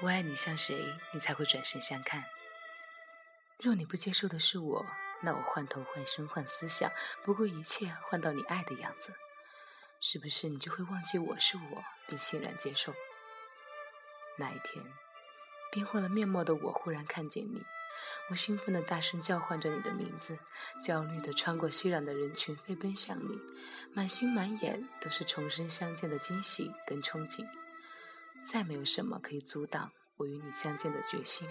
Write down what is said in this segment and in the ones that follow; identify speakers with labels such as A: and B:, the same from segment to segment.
A: 我爱你像谁，你才会转身相看。若你不接受的是我，那我换头换身换思想，不顾一切换到你爱的样子，是不是你就会忘记我是我，并欣然接受？那一天，变换了面貌的我忽然看见你，我兴奋地大声叫唤着你的名字，焦虑地穿过熙攘的人群飞奔向你，满心满眼都是重生相见的惊喜跟憧憬。再没有什么可以阻挡我与你相见的决心。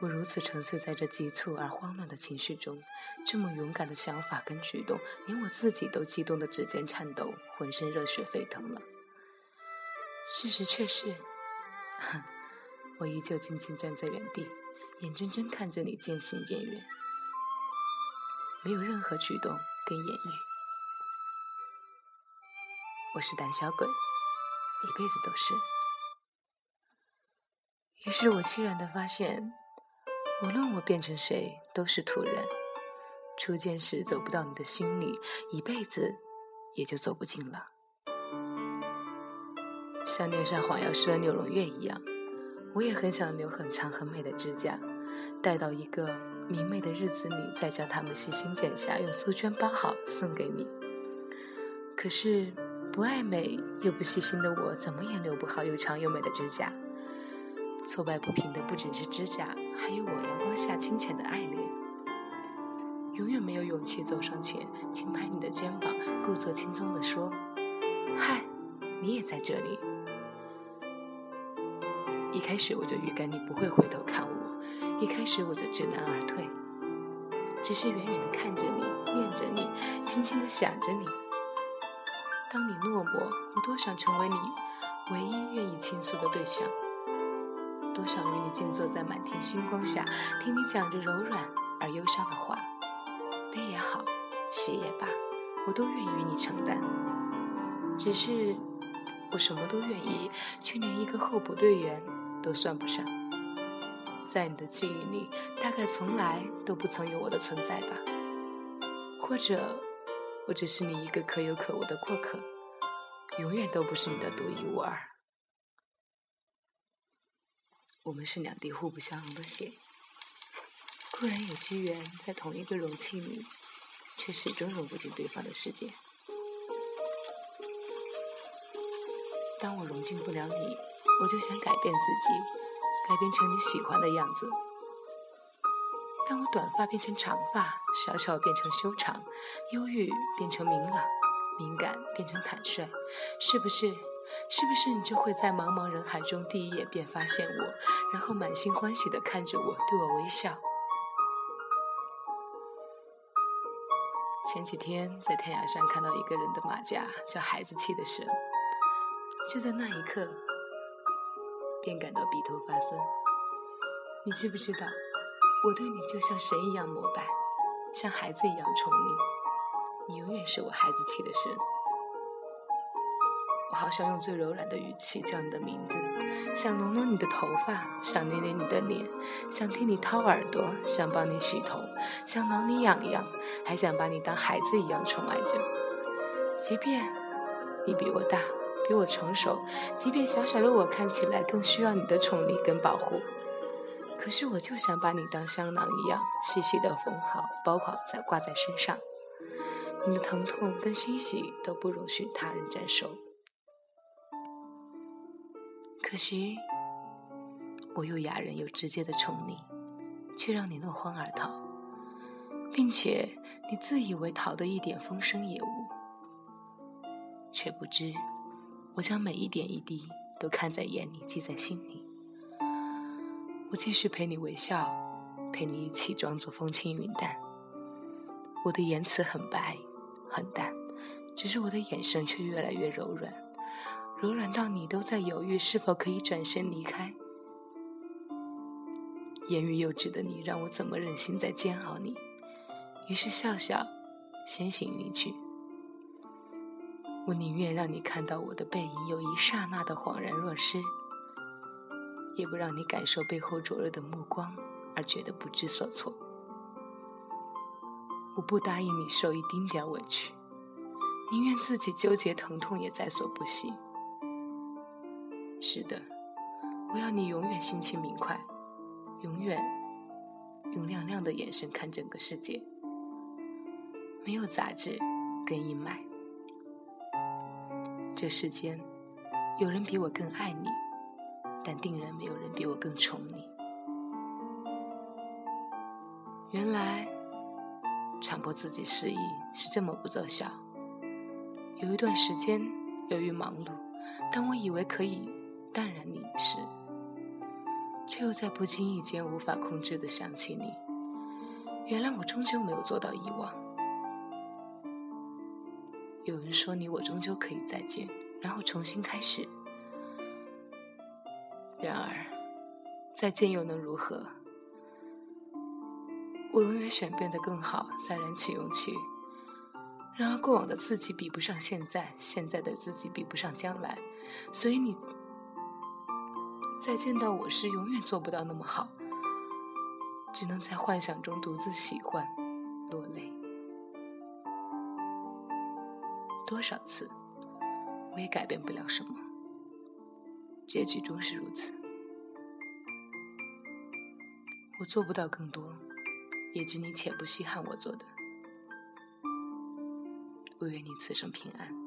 A: 我如此沉醉在这急促而慌乱的情绪中，这么勇敢的想法跟举动，连我自己都激动的指尖颤抖，浑身热血沸腾了。事实却是，哼，我依旧静静站在原地，眼睁睁看着你渐行渐远，没有任何举动跟言语。我是胆小鬼。一辈子都是。于是我凄然的发现，无论我变成谁，都是土人。初见时走不到你的心里，一辈子也就走不进了。像恋上黄药师的柳荣月一样，我也很想留很长很美的指甲，待到一个明媚的日子里，再将它们细心剪下，用素绢包好送给你。可是。不爱美又不细心的我，怎么也留不好又长又美的指甲。挫败不平的不只是指甲，还有我阳光下清浅的爱恋。永远没有勇气走上前，轻拍你的肩膀，故作轻松地说：“嗨，你也在这里。”一开始我就预感你不会回头看我，一开始我就知难而退，只是远远地看着你，念着你，轻轻地想着你。当你落寞，我多想成为你唯一愿意倾诉的对象，多想与你静坐在满天星光下，听你讲着柔软而忧伤的话，悲也好，喜也罢，我都愿意与你承担。只是我什么都愿意，却连一个候补队员都算不上。在你的记忆里，大概从来都不曾有我的存在吧，或者。我只是你一个可有可无的过客，永远都不是你的独一无二。我们是两滴互不相容的血，固然有机缘在同一个容器里，却始终融不进对方的世界。当我融进不了你，我就想改变自己，改变成你喜欢的样子。当我短发变成长发，小巧变成修长，忧郁变成明朗，敏感变成坦率，是不是？是不是你就会在茫茫人海中第一眼便发现我，然后满心欢喜地看着我，对我微笑？前几天在天涯上看到一个人的马甲叫“孩子气的神”，就在那一刻，便感到鼻头发酸。你知不知道？我对你就像神一样膜拜，像孩子一样宠你，你永远是我孩子气的神。我好想用最柔软的语气叫你的名字，想弄弄你的头发，想捏捏你的脸，想替你掏耳朵，想帮你洗头，想挠你痒痒，还想把你当孩子一样宠爱着。即便你比我大，比我成熟，即便小小的我看起来更需要你的宠溺跟保护。可是我就想把你当香囊一样细细的缝好，包好再挂在身上。你的疼痛跟欣喜都不容许他人沾手。可惜，我又哑忍又直接的宠你，却让你落荒而逃，并且你自以为逃得一点风声也无，却不知我将每一点一滴都看在眼里，记在心里。我继续陪你微笑，陪你一起装作风轻云淡。我的言辞很白，很淡，只是我的眼神却越来越柔软，柔软到你都在犹豫是否可以转身离开。言语幼稚的你，让我怎么忍心再煎熬你？于是笑笑，先行离去。我宁愿让你看到我的背影有一刹那的恍然若失。也不让你感受背后灼热的目光而觉得不知所措。我不答应你受一丁点委屈，宁愿自己纠结疼痛也在所不惜。是的，我要你永远心情明快，永远用亮亮的眼神看整个世界，没有杂质跟阴霾。这世间有人比我更爱你，但定然没有人比我更宠你。原来强迫自己失忆是这么不奏效。有一段时间，由于忙碌，当我以为可以淡然你时，却又在不经意间无法控制的想起你。原来我终究没有做到遗忘。有人说你我终究可以再见，然后重新开始。然而，再见又能如何？我永远选变得更好，再燃起勇气。然而，过往的自己比不上现在，现在的自己比不上将来，所以你再见到我时，永远做不到那么好，只能在幻想中独自喜欢，落泪。多少次，我也改变不了什么，结局终是如此。我做不到更多。也知你且不稀罕我做的，我愿你此生平安。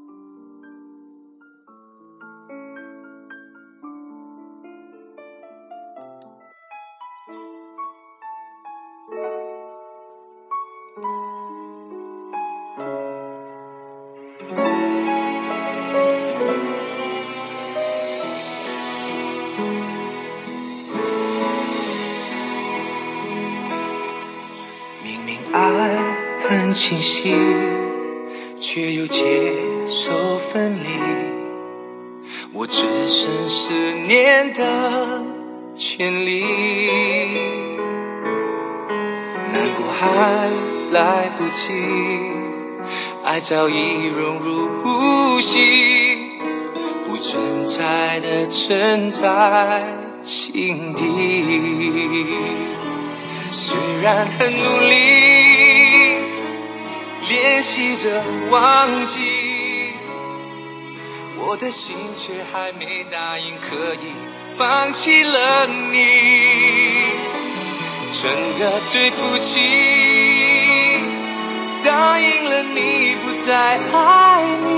B: 爱很清晰，却又接受分离。我只剩思念的权利，难过还来不及，爱早已融入呼吸，不存在的存在心底。虽然很努力。练习着忘记，我的心却还没答应可以放弃了你。真的对不起，答应了你不再爱你，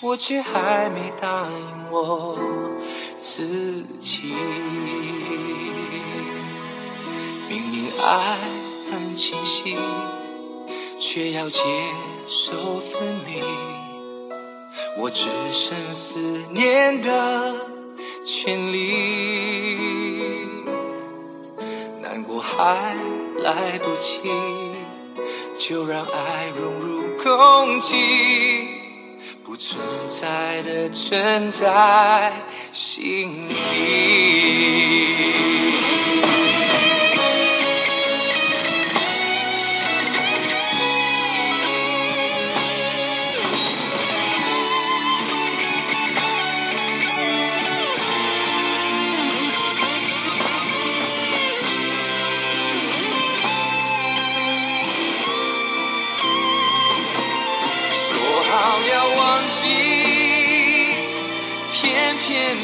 B: 我却还没答应我自己。爱很清晰，却要接受分离。我只剩思念的权利，难过还来不及，就让爱融入空气，不存在的存在心里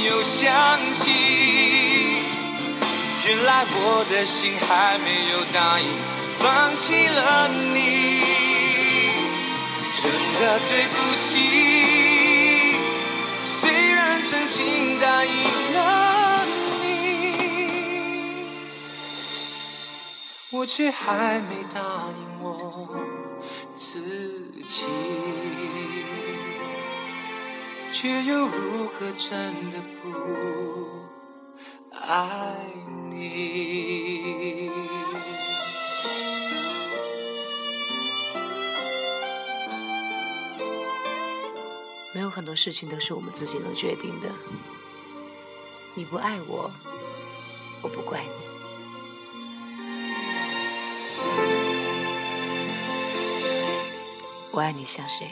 B: 又想起，原来我的心还没有答应放弃了你，真的对不起。虽然曾经答应了你，我却还没答应我自己。却又如何真的不爱你？
A: 没有很多事情都是我们自己能决定的。你不爱我，我不怪你。我爱你像谁？